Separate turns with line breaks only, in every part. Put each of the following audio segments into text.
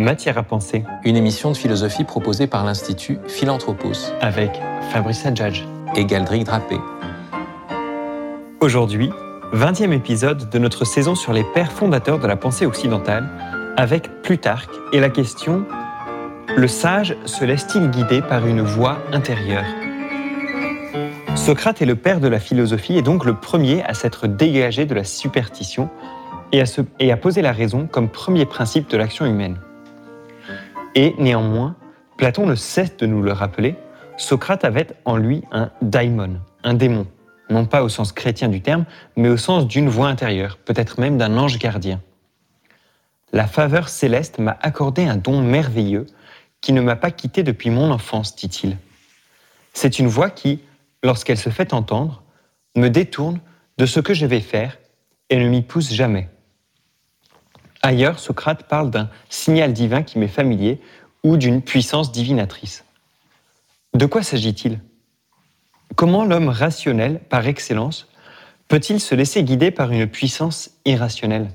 Matière à penser.
Une émission de philosophie proposée par l'Institut Philanthropos.
Avec Fabrice Adjadj.
Et Galdric Drapé.
Aujourd'hui, 20e épisode de notre saison sur les pères fondateurs de la pensée occidentale, avec Plutarque et la question Le sage se laisse-t-il guider par une voix intérieure? Socrate est le père de la philosophie et donc le premier à s'être dégagé de la superstition et à, et à poser la raison comme premier principe de l'action humaine. Et néanmoins, Platon ne cesse de nous le rappeler, Socrate avait en lui un daimon, un démon, non pas au sens chrétien du terme, mais au sens d'une voix intérieure, peut-être même d'un ange gardien. La faveur céleste m'a accordé un don merveilleux qui ne m'a pas quitté depuis mon enfance, dit-il. C'est une voix qui, lorsqu'elle se fait entendre, me détourne de ce que je vais faire et ne m'y pousse jamais. Ailleurs, Socrate parle d'un signal divin qui m'est familier ou d'une puissance divinatrice. De quoi s'agit-il? Comment l'homme rationnel, par excellence, peut-il se laisser guider par une puissance irrationnelle?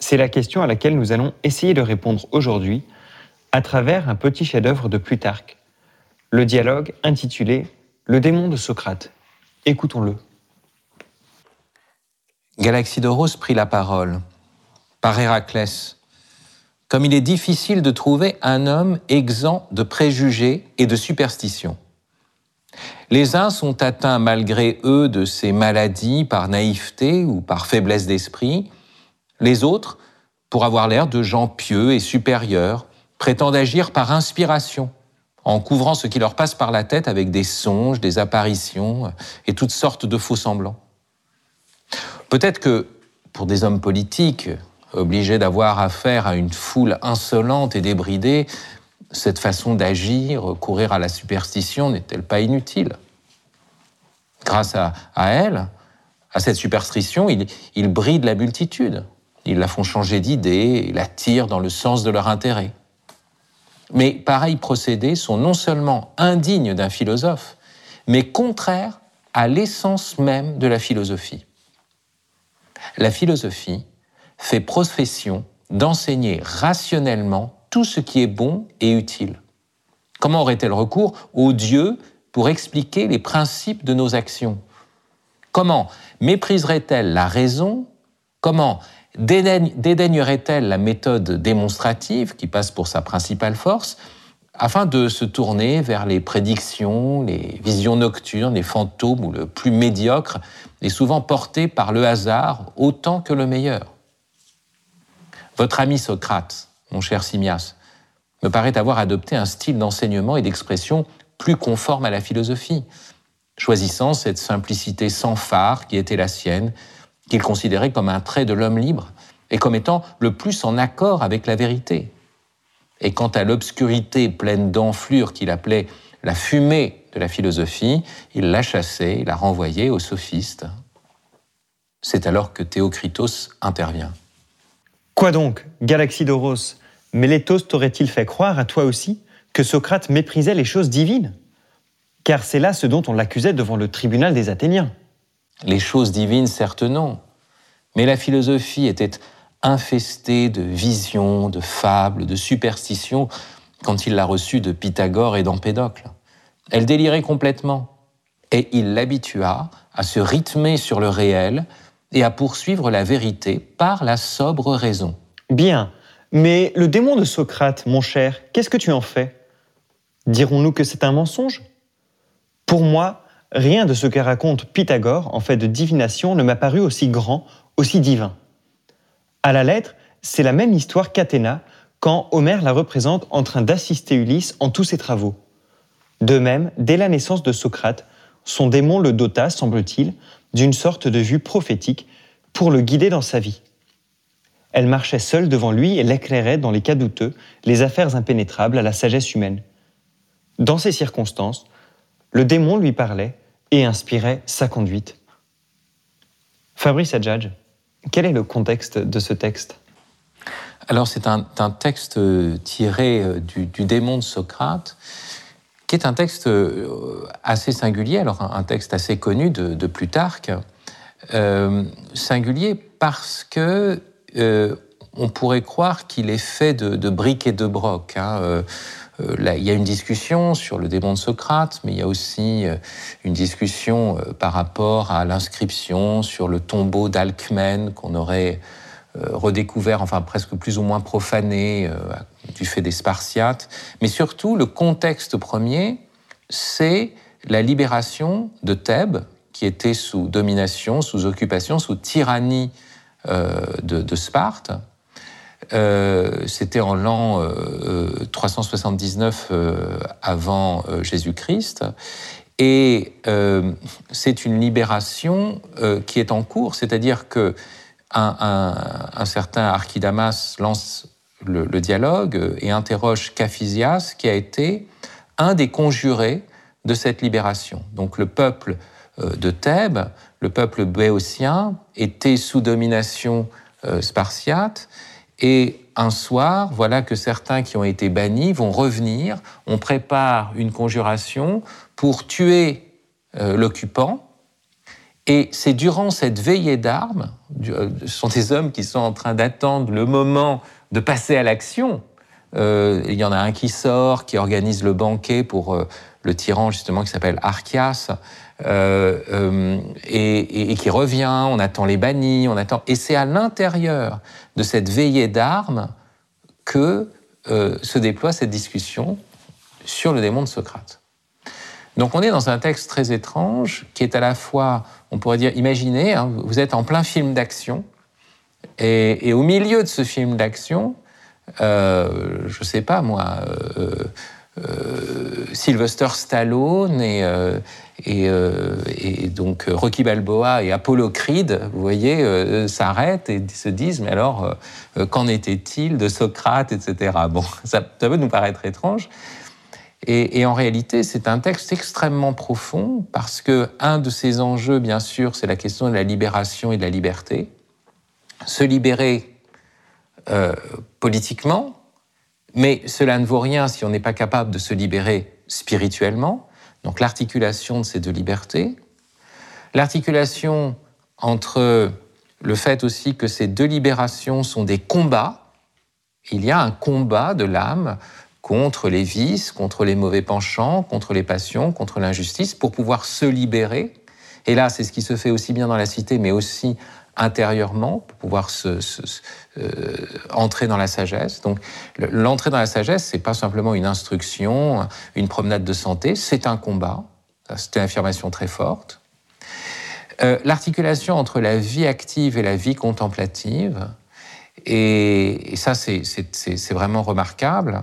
C'est la question à laquelle nous allons essayer de répondre aujourd'hui à travers un petit chef-d'œuvre de Plutarque, le dialogue intitulé Le démon de Socrate. Écoutons-le.
Galaxidoros prit la parole par Héraclès. Comme il est difficile de trouver un homme exempt de préjugés et de superstitions. Les uns sont atteints malgré eux de ces maladies par naïveté ou par faiblesse d'esprit, les autres, pour avoir l'air de gens pieux et supérieurs, prétendent agir par inspiration, en couvrant ce qui leur passe par la tête avec des songes, des apparitions et toutes sortes de faux semblants. Peut-être que pour des hommes politiques, obligés d'avoir affaire à une foule insolente et débridée, cette façon d'agir, courir à la superstition, n'est-elle pas inutile? Grâce à, elle, à cette superstition, ils, ils brident la multitude. Ils la font changer d'idée et la tirent dans le sens de leur intérêt. Mais pareils procédés sont non seulement indignes d'un philosophe, mais contraires à l'essence même de la philosophie. La philosophie fait profession d'enseigner rationnellement tout ce qui est bon et utile. Comment aurait-elle recours au Dieu pour expliquer les principes de nos actions? Comment mépriserait-elle la raison? Comment dédaignerait-elle la méthode démonstrative qui passe pour sa principale force afin de se tourner vers les prédictions, les visions nocturnes, les fantômes ou le plus médiocre et souvent porté par le hasard autant que le meilleur? Votre ami Socrate mon cher Simias, me paraît avoir adopté un style d'enseignement et d'expression plus conforme à la philosophie, choisissant cette simplicité sans phare qui était la sienne, qu'il considérait comme un trait de l'homme libre et comme étant le plus en accord avec la vérité. Et quant à l'obscurité pleine d'enflure qu'il appelait la fumée de la philosophie, il la chassait, la renvoyait aux sophistes. C'est alors que Théocritos intervient.
Quoi donc, Galaxie d'Oros Mélétos t'aurait-il fait croire à toi aussi que Socrate méprisait les choses divines? Car c'est là ce dont on l'accusait devant le tribunal des Athéniens.
Les choses divines, certes non, mais la philosophie était infestée de visions, de fables, de superstitions quand il l'a reçue de Pythagore et d'Empédocle. Elle délirait complètement, et il l'habitua à se rythmer sur le réel et à poursuivre la vérité par la sobre raison.
Bien, mais le démon de Socrate, mon cher, qu'est-ce que tu en fais? Dirons-nous que c'est un mensonge? Pour moi, rien de ce que raconte Pythagore en fait de divination ne m'a paru aussi grand, aussi divin. À la lettre, c'est la même histoire qu'Athéna quand Homère la représente en train d'assister Ulysse en tous ses travaux. De même, dès la naissance de Socrate, son démon le dota, semble-t-il, d'une sorte de vue prophétique pour le guider dans sa vie. Elle marchait seule devant lui et l'éclairait dans les cas douteux, les affaires impénétrables à la sagesse humaine. Dans ces circonstances, le démon lui parlait et inspirait sa conduite. Fabrice Adjadj, quel est le contexte de ce texte?
Alors c'est un, texte tiré euh, du, démon de Socrate, qui est un texte euh, assez singulier, alors un, texte assez connu de, Plutarque, euh, singulier parce que euh, on pourrait croire qu'il est fait de, briques et de brocs. Hein. Il y a une discussion sur le démon de Socrate, mais il y a aussi une discussion par rapport à l'inscription sur le tombeau d'Alcmène qu'on aurait redécouvert, enfin presque plus ou moins profané du fait des Spartiates. Mais surtout, le contexte premier, c'est la libération de Thèbes, qui était sous domination, sous occupation, sous tyrannie euh, de, Sparte. Euh, c'était en l'an 379 euh, avant Jésus-Christ. Et c'est une libération qui est en cours, c'est-à-dire que un, certain Archidamas lance le, dialogue et interroge Caphisias, qui a été un des conjurés de cette libération. Donc le peuple euh, de Thèbes, le peuple béotien, était sous domination euh, spartiate. Et un soir, voilà que certains qui ont été bannis vont revenir. On prépare une conjuration pour tuer euh, l'occupant. Et c'est durant cette veillée d'armes, ce sont des hommes qui sont en train d'attendre le moment de passer à l'action. il y en a un qui sort, qui organise le banquet pour le tyran justement qui s'appelle Archias, euh, euh, et, qui revient, on attend les bannis, on attend. Et c'est à l'intérieur de cette veillée d'armes que euh, se déploie cette discussion sur le démon de Socrate. Donc on est dans un texte très étrange qui est à la fois, on pourrait dire, imaginez, hein, vous êtes en plein film d'action, et, au milieu de ce film d'action, je ne sais pas moi, Sylvester Stallone et, euh, et, donc Rocky Balboa et Apollo Creed, vous voyez, euh, s'arrêtent et se disent mais alors euh, qu'en était-il de Socrate, etc. Bon, ça, peut nous paraître étrange. Et, en réalité, c'est un texte extrêmement profond parce que un de ses enjeux, bien sûr, c'est la question de la libération et de la liberté. Se libérer politiquement, mais cela ne vaut rien si on n'est pas capable de se libérer spirituellement donc l'articulation de ces deux libertés, l'articulation entre le fait aussi que ces deux libérations sont des combats. Il y a un combat de l'âme contre les vices, contre les mauvais penchants, contre les passions, contre l'injustice, pour pouvoir se libérer. Et là, c'est ce qui se fait aussi bien dans la cité, mais aussi intérieurement pour pouvoir euh, entrer dans la sagesse. Donc l'entrée dans la sagesse, c'est pas simplement une instruction, une promenade de santé, c'est un combat. C'est une affirmation très forte. Euh, l'articulation entre la vie active et la vie contemplative, et, ça c'est vraiment remarquable.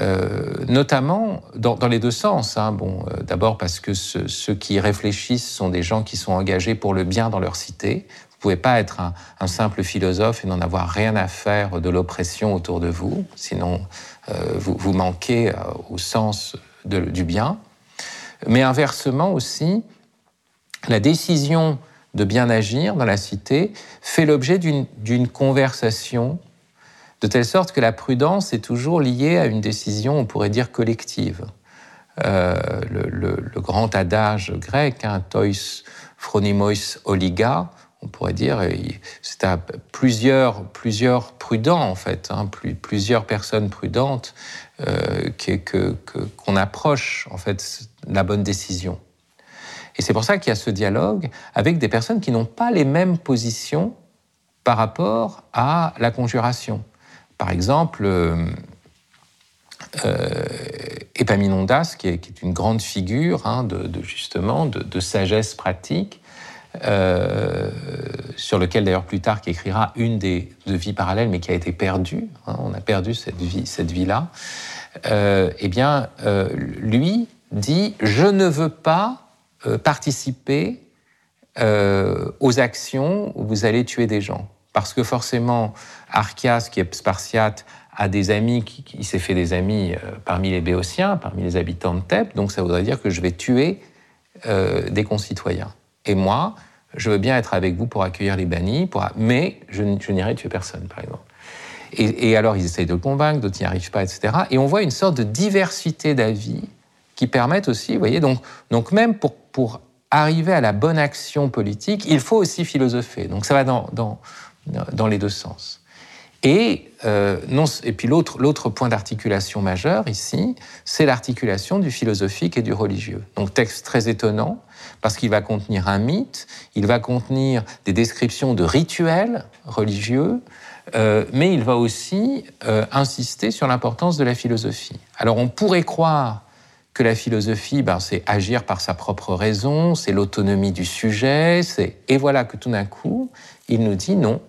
Euh, notamment dans, les deux sens. Hein. Bon, d'abord parce que ceux qui réfléchissent sont des gens qui sont engagés pour le bien dans leur cité pouvez pas être un, simple philosophe et n'en avoir rien à faire de l'oppression autour de vous, sinon euh, vous, manquez euh, au sens du bien. Mais inversement aussi, la décision de bien agir dans la cité fait l'objet d'une conversation, de telle sorte que la prudence est toujours liée à une décision, on pourrait dire, collective. Euh, le, grand adage grec, hein, tois phronimois oliga, on pourrait dire, c'est à plusieurs, plusieurs prudents, en fait, hein, plusieurs personnes prudentes euh, qu'on approche, en fait, la bonne décision. Et c'est pour ça qu'il y a ce dialogue avec des personnes qui n'ont pas les mêmes positions par rapport à la conjuration. Par exemple, euh, euh Epaminondas, qui est, une grande figure hein, de, justement de, sagesse pratique, euh, sur lequel d'ailleurs Plutarque écrira une des deux vies parallèles, mais qui a été perdue. Hein, on a perdu cette vie, cette vie-là. Euh, eh bien, euh, lui dit je ne veux pas participer aux actions où vous allez tuer des gens, parce que forcément, Archias, qui est spartiate, a des amis, qui, qui s'est fait des amis parmi les Béotiens, parmi les habitants de Thèbes, donc ça voudrait dire que je vais tuer des concitoyens. Et moi, je veux bien être avec vous pour accueillir les bannis, mais je, n'irai tuer personne, par exemple. Et, alors, ils essayent de le convaincre, d'autres n'y arrivent pas, etc. Et on voit une sorte de diversité d'avis qui permettent aussi, vous voyez, donc, donc même pour, pour arriver à la bonne action politique, il faut aussi philosopher. Donc ça va dans, dans, dans les deux sens. Et, euh, non, et puis l'autre point d'articulation majeur ici, c'est l'articulation du philosophique et du religieux. Donc texte très étonnant, parce qu'il va contenir un mythe, il va contenir des descriptions de rituels religieux, euh, mais il va aussi euh, insister sur l'importance de la philosophie. Alors on pourrait croire que la philosophie, ben, c'est agir par sa propre raison, c'est l'autonomie du sujet, et voilà que tout d'un coup, il nous dit non,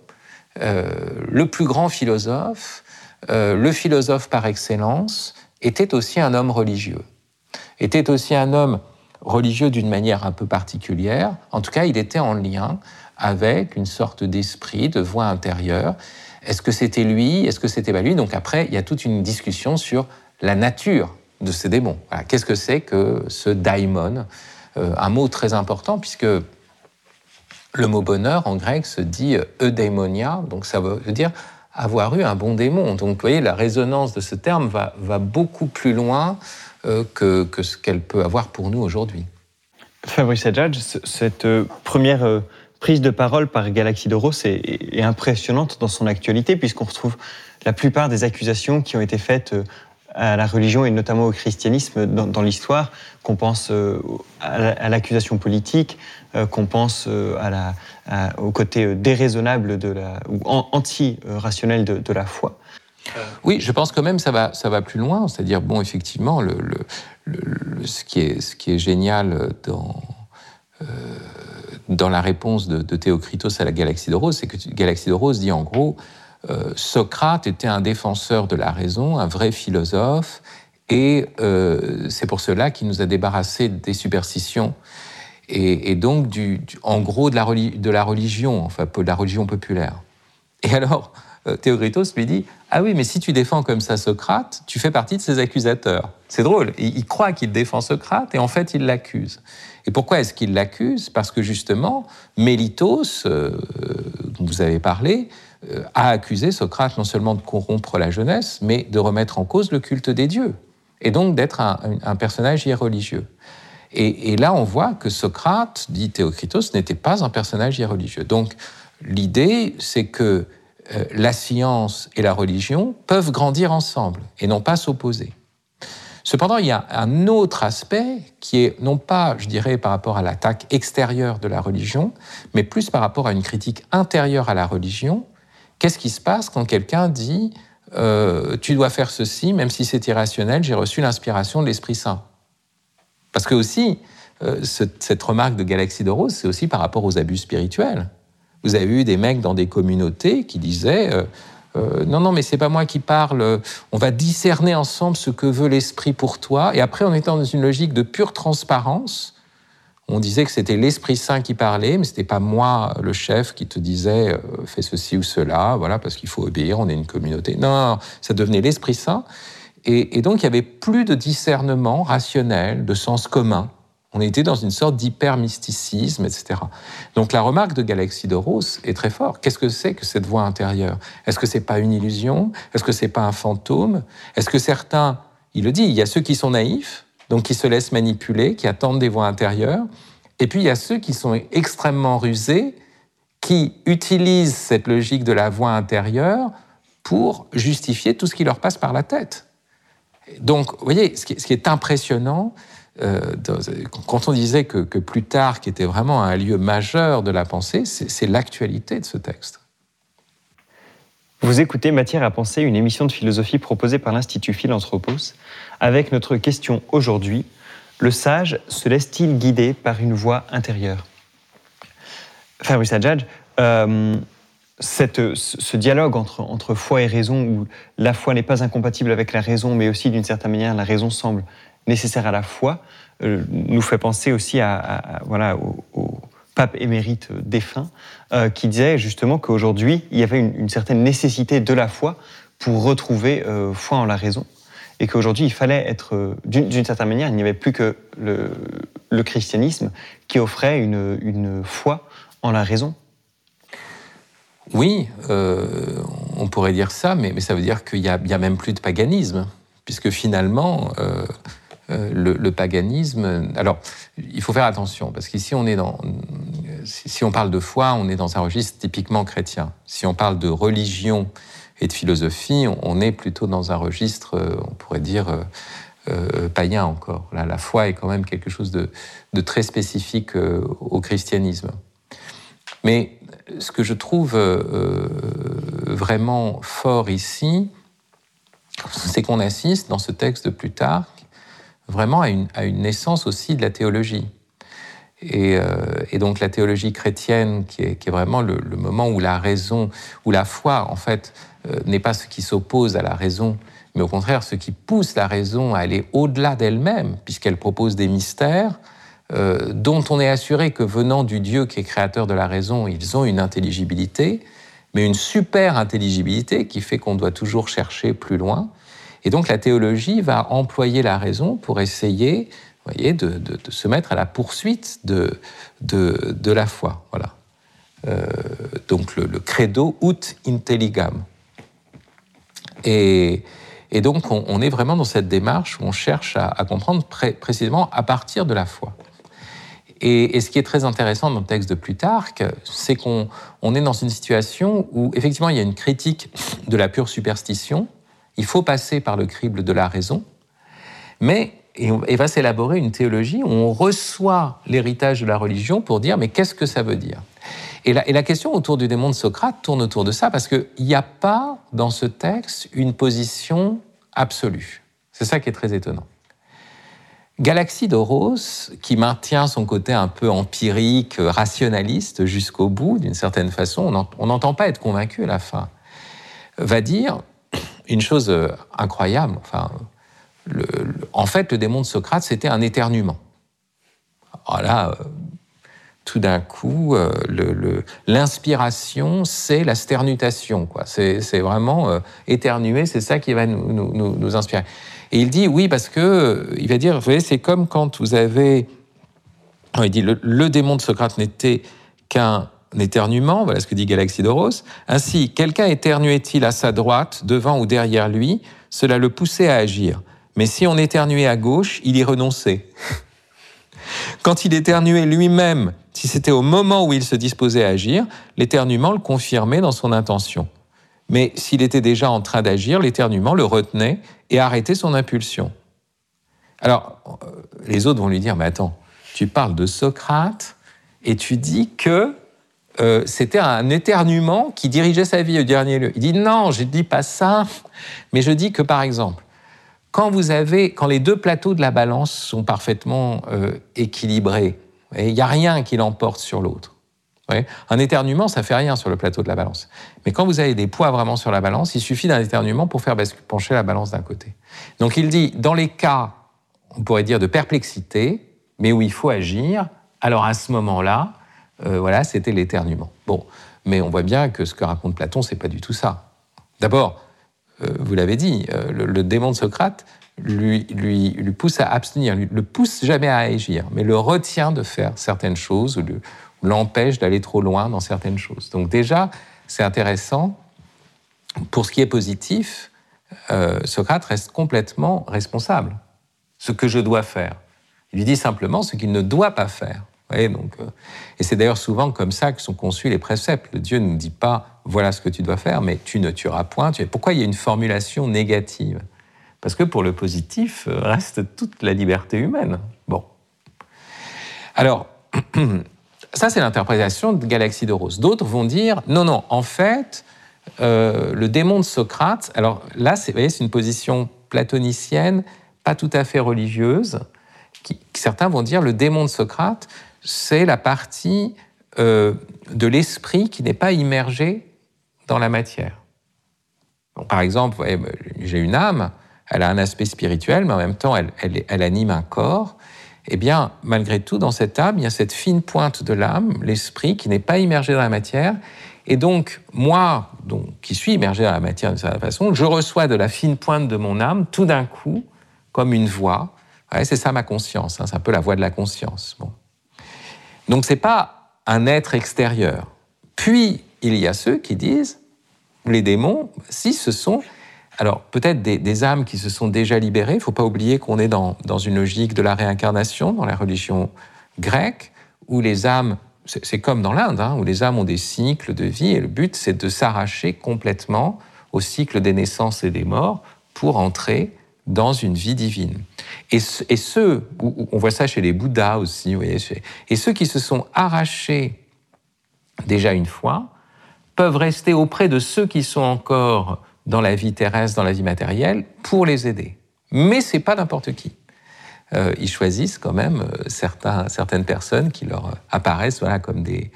le plus grand philosophe, euh, le philosophe par excellence, était aussi un homme religieux. Était aussi un homme religieux d'une manière un peu particulière. En tout cas, il était en lien avec une sorte d'esprit, de voix intérieure. Est-ce que c'était lui? Est-ce que c'était pas lui? Donc après, il y a toute une discussion sur la nature de ces démons. Qu'est-ce que c'est que ce daimon? Euh, Un mot très important puisque le mot bonheur en grec se dit eudaimonia, donc ça veut dire avoir eu un bon démon. Donc vous voyez, la résonance de ce terme va, beaucoup plus loin euh, que, ce qu'elle peut avoir pour nous aujourd'hui.
Fabrice Adjadj, cette euh, première euh, prise de parole par Galaxy Doros est, est impressionnante dans son actualité, puisqu'on retrouve la plupart des accusations qui ont été faites à la religion et notamment au christianisme dans, l'histoire, qu'on pense euh, à l'accusation politique, euh, qu'on pense euh, au côté déraisonnable de la, ou anti-rationnel de, la foi.
Oui, je pense quand même ça va, ça va plus loin. C'est-à-dire, bon, effectivement, ce, qui est, ce qui est génial dans, dans la réponse de, de Théocritos à la Galaxie de Rose, c'est que Galaxie de Rose dit en gros, euh, Socrate était un défenseur de la raison, un vrai philosophe, et euh, c'est pour cela qu'il nous a débarrassé des superstitions et, donc, du, en gros, de la, religion, enfin, de la religion populaire. Et alors, euh, Théocritos lui dit Ah oui, mais si tu défends comme ça Socrate, tu fais partie de ses accusateurs. C'est drôle. Il, croit qu'il défend Socrate et en fait, il l'accuse. Et pourquoi est-ce qu'il l'accuse? Parce que justement, Mélitos, dont vous avez parlé, a accusé Socrate non seulement de corrompre la jeunesse, mais de remettre en cause le culte des dieux, et donc d'être un, personnage irreligieux. Et, et, là, on voit que Socrate, dit Théocritos, n'était pas un personnage irreligieux. Donc l'idée, c'est que euh, la science et la religion peuvent grandir ensemble et non pas s'opposer. Cependant, il y a un autre aspect qui est non pas, je dirais, par rapport à l'attaque extérieure de la religion, mais plus par rapport à une critique intérieure à la religion, Qu'est-ce qui se passe quand quelqu'un dit euh, tu dois faire ceci, même si c'est irrationnel, j'ai reçu l'inspiration de l'Esprit Saint Parce que aussi, euh, cette remarque de Galaxie de Rose, c'est aussi par rapport aux abus spirituels. Vous avez eu des mecs dans des communautés qui disaient euh, non, non, mais c'est pas moi qui parle. On va discerner ensemble ce que veut l'esprit pour toi. Et après, on est dans une logique de pure transparence on disait que c'était l'Esprit Saint qui parlait, mais ce n'était pas moi, le chef, qui te disait euh, fais ceci ou cela, voilà, parce qu'il faut obéir, on est une communauté. Non, ça devenait l'Esprit Saint. Et, donc, il n'y avait plus de discernement rationnel, de sens commun. On était dans une sorte d'hyper-mysticisme, etc. Donc, la remarque de Rose est très forte. Qu'est-ce que c'est que cette voix intérieure? Est-ce que c'est pas une illusion? Est-ce que c'est pas un fantôme? Est-ce que certains, il le dit, il y a ceux qui sont naïfs, donc qui se laissent manipuler, qui attendent des voix intérieures. Et puis il y a ceux qui sont extrêmement rusés, qui utilisent cette logique de la voix intérieure pour justifier tout ce qui leur passe par la tête. Donc, vous voyez, ce qui, est impressionnant, euh, quand on disait que, que Plutarque était vraiment un lieu majeur de la pensée, c'est l'actualité de ce texte.
Vous écoutez Matière à penser, une émission de philosophie proposée par l'Institut Philanthropos, avec notre question aujourd'hui le sage se laisse-t-il guider par une voix intérieure? Fabrice Adjadj, euh, ce dialogue entre, entre, foi et raison, où la foi n'est pas incompatible avec la raison, mais aussi d'une certaine manière la raison semble nécessaire à la foi, euh, nous fait penser aussi à, voilà, au pape émérite défunt, euh, qui disait justement qu'aujourd'hui, il y avait une, certaine nécessité de la foi pour retrouver euh, foi en la raison, et qu'aujourd'hui, il fallait être, euh, d'une certaine manière, il n'y avait plus que le, christianisme qui offrait une, foi en la raison.
Oui, on pourrait dire ça, mais, ça veut dire qu'il n'y a, a, même plus de paganisme, puisque finalement, euh, le, paganisme. Alors, il faut faire attention, parce qu'ici, on est dans. Si on parle de foi, on est dans un registre typiquement chrétien. Si on parle de religion et de philosophie, on, est plutôt dans un registre, on pourrait dire, païen encore. Là, la foi est quand même quelque chose de, de très spécifique au christianisme. Mais ce que je trouve vraiment fort ici, c'est qu'on assiste dans ce texte de Plutarque vraiment à une, naissance aussi de la théologie. Euh, et, donc la théologie chrétienne, qui est, vraiment le, moment où la raison, où la foi, en fait, euh, n'est pas ce qui s'oppose à la raison, mais au contraire ce qui pousse la raison à aller au-delà d'elle-même, puisqu'elle propose des mystères euh, dont on est assuré que venant du Dieu qui est créateur de la raison, ils ont une intelligibilité, mais une super intelligibilité qui fait qu'on doit toujours chercher plus loin. Et donc la théologie va employer la raison pour essayer voyez, de, se mettre à la poursuite de, de, la foi. Voilà. Euh, donc le, credo ut intelligam. Et, et donc on, est vraiment dans cette démarche où on cherche à, comprendre précisément à partir de la foi. Et, ce qui est très intéressant dans le texte de Plutarque, c'est qu'on est dans une situation où effectivement il y a une critique de la pure superstition. Il faut passer par le crible de la raison, mais il va s'élaborer une théologie où on reçoit l'héritage de la religion pour dire mais qu'est-ce que ça veut dire? Et la, et la, question autour du démon de Socrate tourne autour de ça parce qu'il n'y a pas dans ce texte une position absolue. C'est ça qui est très étonnant. Galaxidoros, qui maintient son côté un peu empirique, rationaliste jusqu'au bout, d'une certaine façon, on n'entend pas être convaincu à la fin, va dire une chose euh, incroyable. Enfin, en fait, le démon de Socrate, c'était un éternuement. Alors euh, tout d'un coup, euh, l'inspiration, c'est la sternutation. C'est vraiment éternuer, c'est ça qui va nous, nous inspirer. Et il dit oui parce que il va dire, vous voyez, c'est comme quand vous avez, il dit le, démon de Socrate n'était qu'un éternuement, voilà ce que dit Galaxidoros. Ainsi, quelqu'un éternuait-il à sa droite, devant ou derrière lui, cela le poussait à agir. Mais si on éternuait à gauche, il y renonçait. Quand il éternuait lui-même, si c'était au moment où il se disposait à agir, l'éternuement le confirmait dans son intention. Mais s'il était déjà en train d'agir, l'éternuement le retenait et arrêtait son impulsion. Alors, euh, les autres vont lui dire, mais attends, tu parles de Socrate et tu dis que euh, c'était un éternuement qui dirigeait sa vie au dernier lieu. Il dit, non, je ne dis pas ça, mais je dis que, par exemple, quand vous avez, quand les deux plateaux de la balance sont parfaitement euh, équilibrés, il n'y a rien qui l'emporte sur l'autre, un éternuement, ça fait rien sur le plateau de la balance. Mais quand vous avez des poids vraiment sur la balance, il suffit d'un éternuement pour faire pencher la balance d'un côté. Donc il dit, dans les cas, on pourrait dire de perplexité, mais où il faut agir, alors à ce moment-là, euh, voilà, c'était l'éternuement. Bon, mais on voit bien que ce que raconte Platon, c'est pas du tout ça. D'abord, euh, vous l'avez dit, euh, le, démon de Socrate lui, lui, pousse à abstenir, lui, le pousse jamais à agir, mais le retient de faire certaines choses, ou le, l'empêche d'aller trop loin dans certaines choses. Donc déjà, c'est intéressant. Pour ce qui est positif, Socrate reste complètement responsable. Ce que je dois faire. Il lui dit simplement ce qu'il ne doit pas faire. Euh, et c'est d'ailleurs souvent comme ça que sont conçus les préceptes. Dieu ne nous dit pas voilà ce que tu dois faire, mais tu ne tueras point. Pourquoi il y a une formulation négative? Parce que pour le positif euh, reste toute la liberté humaine. Bon. Alors, Ça, c'est l'interprétation de Galaxie de Rose. D'autres vont dire non, non, en fait, euh, le démon de Socrate, alors là, c'est une position platonicienne, pas tout à fait religieuse. Certains vont dire le démon de Socrate, c'est la partie euh, de l'esprit qui n'est pas immergée dans la matière. par exemple, j'ai une âme, elle a un aspect spirituel, mais en même temps, elle, anime un corps eh bien, malgré tout, dans cette âme, il y a cette fine pointe de l'âme, l'esprit, qui n'est pas immergé dans la matière. Et donc, moi, qui suis immergé dans la matière de cette façon, je reçois de la fine pointe de mon âme, tout d'un coup, comme une voix. c'est ça ma conscience, hein, c'est un peu la voix de la conscience. Donc, c'est pas un être extérieur. Puis, il y a ceux qui disent, les démons, si ce sont alors peut-être des, âmes qui se sont déjà libérées. Il ne faut pas oublier qu'on est dans, une logique de la réincarnation dans la religion grecque, où les âmes, c'est comme dans l'Inde, hein, où les âmes ont des cycles de vie, et le but c'est de s'arracher complètement au cycle des naissances et des morts pour entrer dans une vie divine. Et, ceux, on voit ça chez les Bouddhas aussi, vous et ceux qui se sont arrachés déjà une fois, peuvent rester auprès de ceux qui sont encore dans la vie terrestre, dans la vie matérielle, pour les aider. Mais c'est pas n'importe qui. Euh, ils choisissent quand même euh, certains, certaines personnes qui leur apparaissent voilà, comme, des,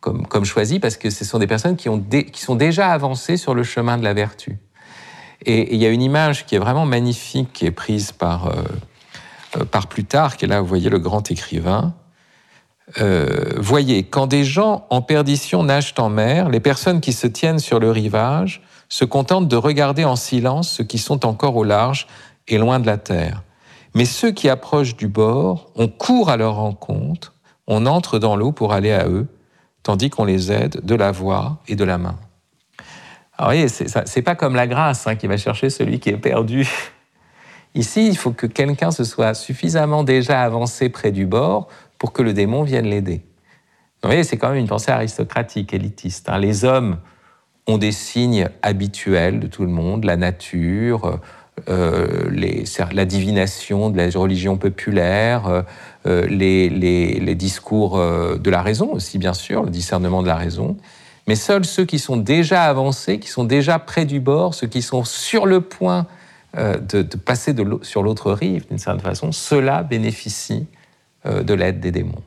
comme, comme choisies parce que ce sont des personnes qui, ont qui sont déjà avancées sur le chemin de la vertu. Et il y a une image qui est vraiment magnifique, qui est prise par, euh, euh par Plutarque, et là vous voyez le grand écrivain, euh, voyez, quand des gens en perdition nagent en mer, les personnes qui se tiennent sur le rivage se contentent de regarder en silence ceux qui sont encore au large et loin de la terre. Mais ceux qui approchent du bord, on court à leur rencontre, on entre dans l'eau pour aller à eux, tandis qu'on les aide de la voix et de la main. Alors, voyez, c'est pas comme la grâce hein, qui va chercher celui qui est perdu. Ici, il faut que quelqu'un se soit suffisamment déjà avancé près du bord pour que le démon vienne l'aider. Vous voyez, c'est quand même une pensée aristocratique, élitiste. Hein. Les hommes ont des signes habituels de tout le monde, la nature, euh, la divination de la religion populaire, euh, euh, les, les, discours de la raison aussi, bien sûr, le discernement de la raison. Mais seuls ceux qui sont déjà avancés, qui sont déjà près du bord, ceux qui sont sur le point de, de passer sur l'autre rive, d'une certaine façon, ceux-là bénéficient euh, de l'aide des démons.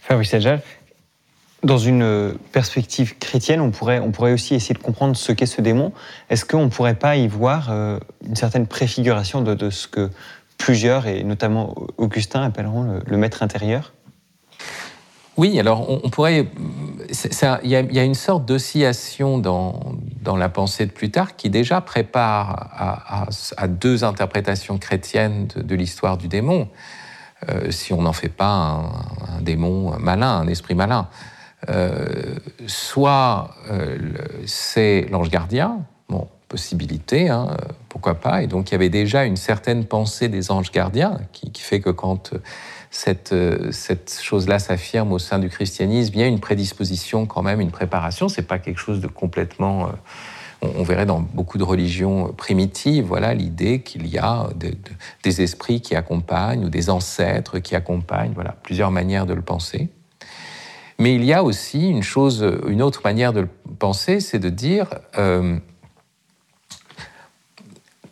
Fabrice Adjal, dans une perspective chrétienne, on pourrait, on pourrait aussi essayer de comprendre ce qu'est ce démon. Est-ce qu'on ne pourrait pas y voir euh, une certaine préfiguration de, ce que plusieurs, et notamment Augustin, appelleront le, maître intérieur?
Oui, alors on, pourrait. Il y, a une sorte d'oscillation dans, dans, la pensée de Plutarque qui déjà prépare à, deux interprétations chrétiennes de l'histoire du démon. Euh, si on n'en fait pas un, démon malin, un esprit malin. Euh, soit euh, c'est l'ange gardien, bon, possibilité, hein, pourquoi pas, et donc il y avait déjà une certaine pensée des anges gardiens qui, fait que quand cette, cette chose-là s'affirme au sein du christianisme, il y a une prédisposition quand même, une préparation, c'est pas quelque chose de complètement on, verrait dans beaucoup de religions primitives, voilà l'idée qu'il y a des esprits qui accompagnent ou des ancêtres qui accompagnent, voilà plusieurs manières de le penser. Mais il y a aussi une chose, une autre manière de le penser, c'est de dire euh,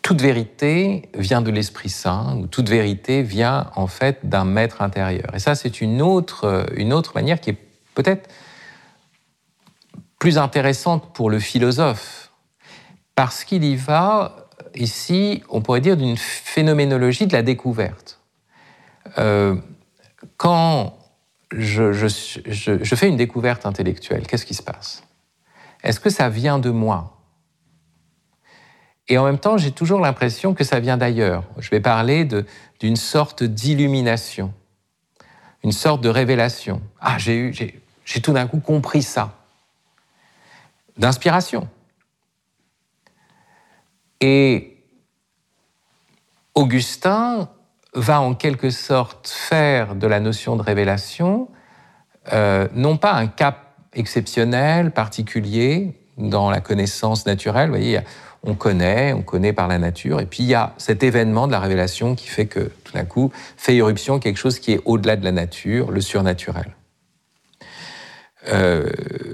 toute vérité vient de l'Esprit Saint, ou toute vérité vient en fait d'un maître intérieur. Et ça, c'est une autre, manière qui est peut-être plus intéressante pour le philosophe, parce qu'il y va ici, on pourrait dire, d'une phénoménologie de la découverte. Euh, quand je, fais une découverte intellectuelle, qu'est-ce qui se passe? Est-ce que ça vient de moi? Et en même temps, j'ai toujours l'impression que ça vient d'ailleurs. Je vais parler d'une sorte d'illumination, une sorte de révélation. Ah, j'ai tout d'un coup compris ça. D'inspiration. Et Augustin va en quelque sorte faire de la notion de révélation euh, non pas un cap exceptionnel, particulier dans la connaissance naturelle. Vous voyez, on connaît, on connaît par la nature, et puis il y a cet événement de la révélation qui fait que tout d'un coup fait irruption quelque chose qui est au-delà de la nature, le surnaturel. Euh,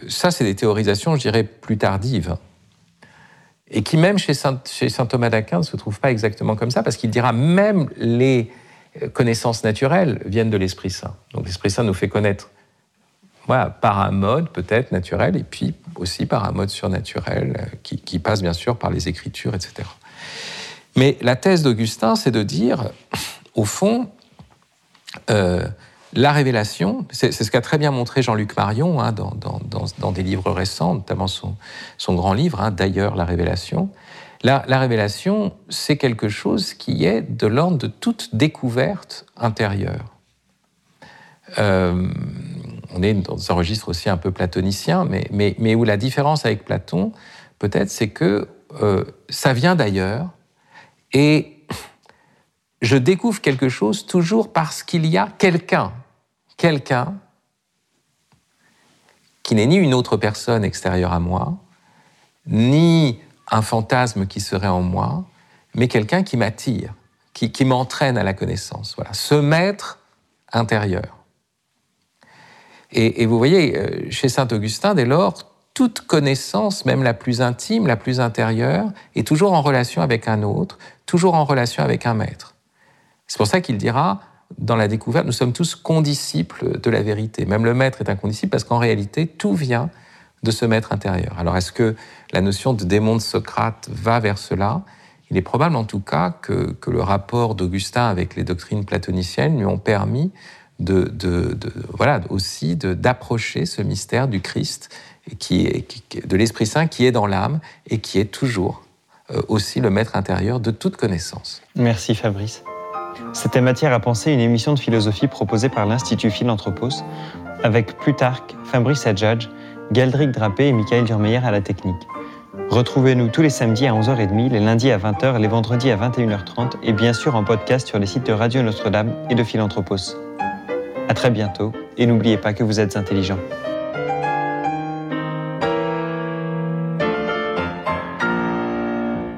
ça, c'est des théorisations, je dirais, plus tardives et qui même chez saint, Thomas d'Aquin ne se trouve pas exactement comme ça, parce qu'il dira même les connaissances naturelles viennent de l'Esprit Saint. Donc l'Esprit Saint nous fait connaître voilà, par un mode peut-être naturel, et puis aussi par un mode surnaturel euh, qui, passe bien sûr par les Écritures, etc. Mais la thèse d'Augustin, c'est de dire, au fond, euh, la révélation, c'est ce qu'a très bien montré Jean-Luc Marion hein, dans, des livres récents, notamment son, grand livre, hein, d'ailleurs, La révélation. La, révélation, c'est quelque chose qui est de l'ordre de toute découverte intérieure. Euh, on est dans un registre aussi un peu platonicien, mais, où la différence avec Platon, peut-être, c'est que euh, ça vient d'ailleurs et je découvre quelque chose toujours parce qu'il y a quelqu'un quelqu'un qui n'est ni une autre personne extérieure à moi, ni un fantasme qui serait en moi, mais quelqu'un qui m'attire, qui, qui m'entraîne à la connaissance. Voilà, ce maître intérieur. Et, vous voyez, euh, chez saint Augustin, dès lors, toute connaissance, même la plus intime, la plus intérieure, est toujours en relation avec un autre, toujours en relation avec un maître. C'est pour ça qu'il dira, dans la découverte, nous sommes tous condisciples de la vérité. Même le maître est un condisciple parce qu'en réalité, tout vient de ce maître intérieur. Alors est-ce que la notion de démon de Socrate va vers cela? Il est probable en tout cas que, le rapport d'Augustin avec les doctrines platoniciennes lui ont permis voilà, aussi d'approcher ce mystère du Christ, de l'Esprit Saint qui est dans l'âme et qui est toujours euh, aussi le maître intérieur de toute connaissance.
Merci Fabrice. C'était matière à penser une émission de philosophie proposée par l'Institut Philanthropos, avec Plutarque, Fabrice Adjadj, Galdric Drapé et Michael Durmeyer à la technique. Retrouvez-nous tous les samedis à 11h30, les lundis à 20h, les vendredis à 21h30 et bien sûr en podcast sur les sites de Radio Notre-Dame et de Philanthropos. À très bientôt et n'oubliez pas que vous êtes intelligent.